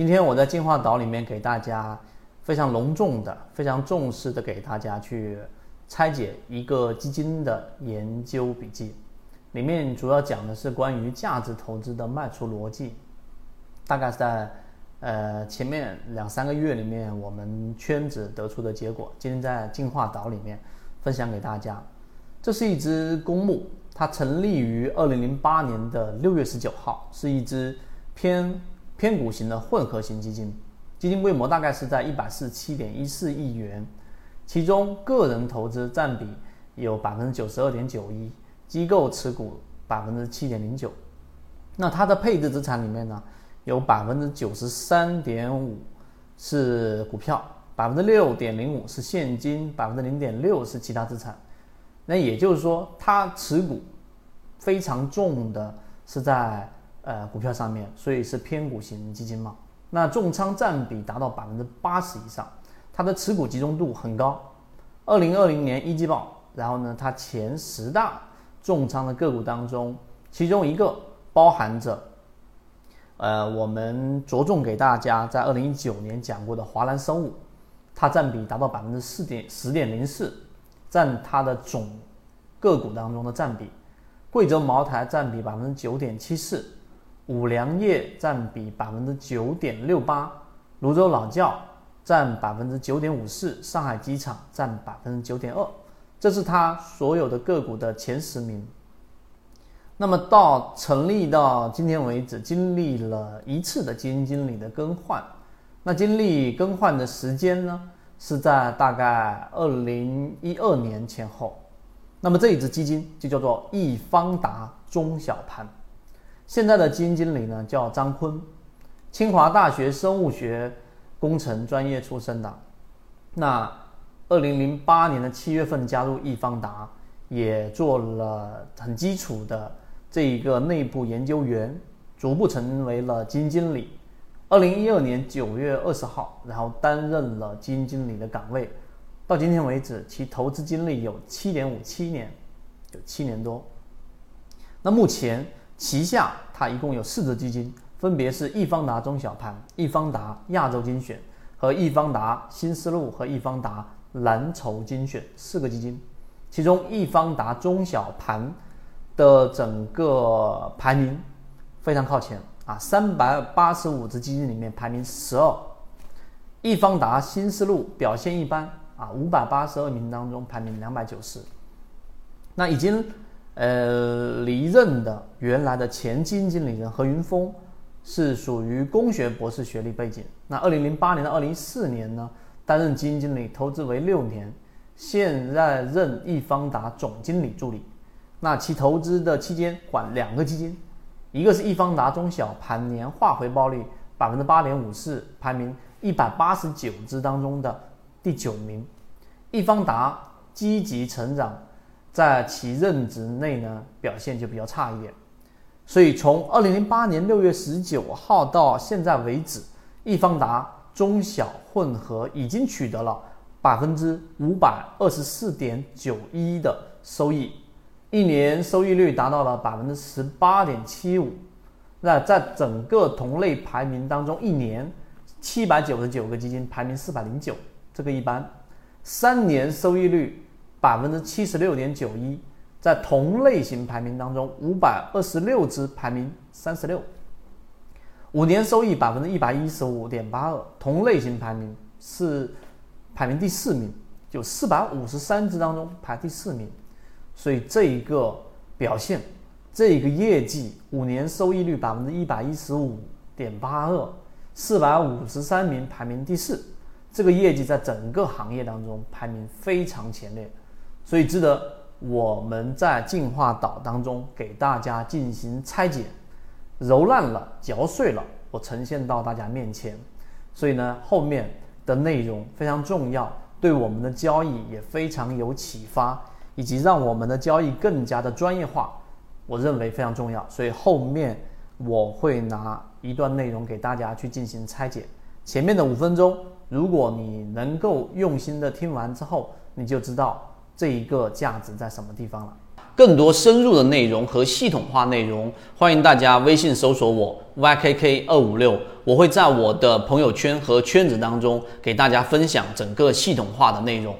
今天我在进化岛里面给大家非常隆重的、非常重视的给大家去拆解一个基金的研究笔记，里面主要讲的是关于价值投资的卖出逻辑，大概是在呃前面两三个月里面我们圈子得出的结果，今天在进化岛里面分享给大家。这是一只公募，它成立于二零零八年的六月十九号，是一只偏偏股型的混合型基金，基金规模大概是在一百四十七点一四亿元，其中个人投资占比有百分之九十二点九一，机构持股百分之七点零九。那它的配置资产里面呢，有百分之九十三点五是股票，百分之六点零五是现金，百分之零点六是其他资产。那也就是说，它持股非常重的是在呃股票上面，所以是偏股型基金嘛。那重仓占比达到百分之八十以上，它的持股集中度很高。二零二零年一季报，然后呢，它前十大重仓的个股当中，其中一个包含着呃我们着重给大家在二零一九年讲过的华南生物，它占比达到百分之四点十点零四。占它的总个股当中的占比，贵州茅台占比百分之九点七四，五粮液占比百分之九点六八，泸州老窖占百分之九点五四，上海机场占百分之九点二，这是它所有的个股的前十名。那么到成立到今天为止，经历了一次的基金经理的更换，那经历更换的时间呢？是在大概二零一二年前后，那么这一只基金就叫做易方达中小盘。现在的基金经理呢叫张坤，清华大学生物学工程专业出身的。那二零零八年的七月份加入易方达，也做了很基础的这一个内部研究员，逐步成为了基金经理。二零一二年九月二十号，然后担任了基金经理的岗位，到今天为止，其投资经历有七点五七年，有七年多。那目前旗下它一共有四只基金，分别是易方达中小盘、易方达亚洲精选和易方达新思路和易方达蓝筹精选四个基金，其中易方达中小盘的整个排名非常靠前。啊，三百八十五只基金里面排名十二，易方达新思路表现一般啊，五百八十二名当中排名两百九十。那已经呃离任的原来的前基金经理人何云峰是属于工学博士学历背景。那二零零八年到二零一四年呢，担任基金经理，投资为六年，现在任易方达总经理助理。那其投资的期间管两个基金。一个是易方达中小盘年化回报率百分之八点五四，排名一百八十九只当中的第九名。易方达积极成长，在其任职内呢表现就比较差一点。所以从二零零八年六月十九号到现在为止，易方达中小混合已经取得了百分之五百二十四点九一的收益。一年收益率达到了百分之十八点七五，那在整个同类排名当中，一年七百九十九个基金排名四百零九，这个一般。三年收益率百分之七十六点九一，在同类型排名当中，五百二十六只排名三十六。五年收益百分之一百一十五点八二，同类型排名是排名第四名，就四百五十三只当中排第四名。所以这一个表现，这一个业绩，五年收益率百分之一百一十五点八二，四百五十三名排名第四，这个业绩在整个行业当中排名非常前列，所以值得我们在进化岛当中给大家进行拆解，揉烂了，嚼碎了，我呈现到大家面前。所以呢，后面的内容非常重要，对我们的交易也非常有启发。以及让我们的交易更加的专业化，我认为非常重要。所以后面我会拿一段内容给大家去进行拆解。前面的五分钟，如果你能够用心的听完之后，你就知道这一个价值在什么地方了。更多深入的内容和系统化内容，欢迎大家微信搜索我 ykk 二五六，我会在我的朋友圈和圈子当中给大家分享整个系统化的内容。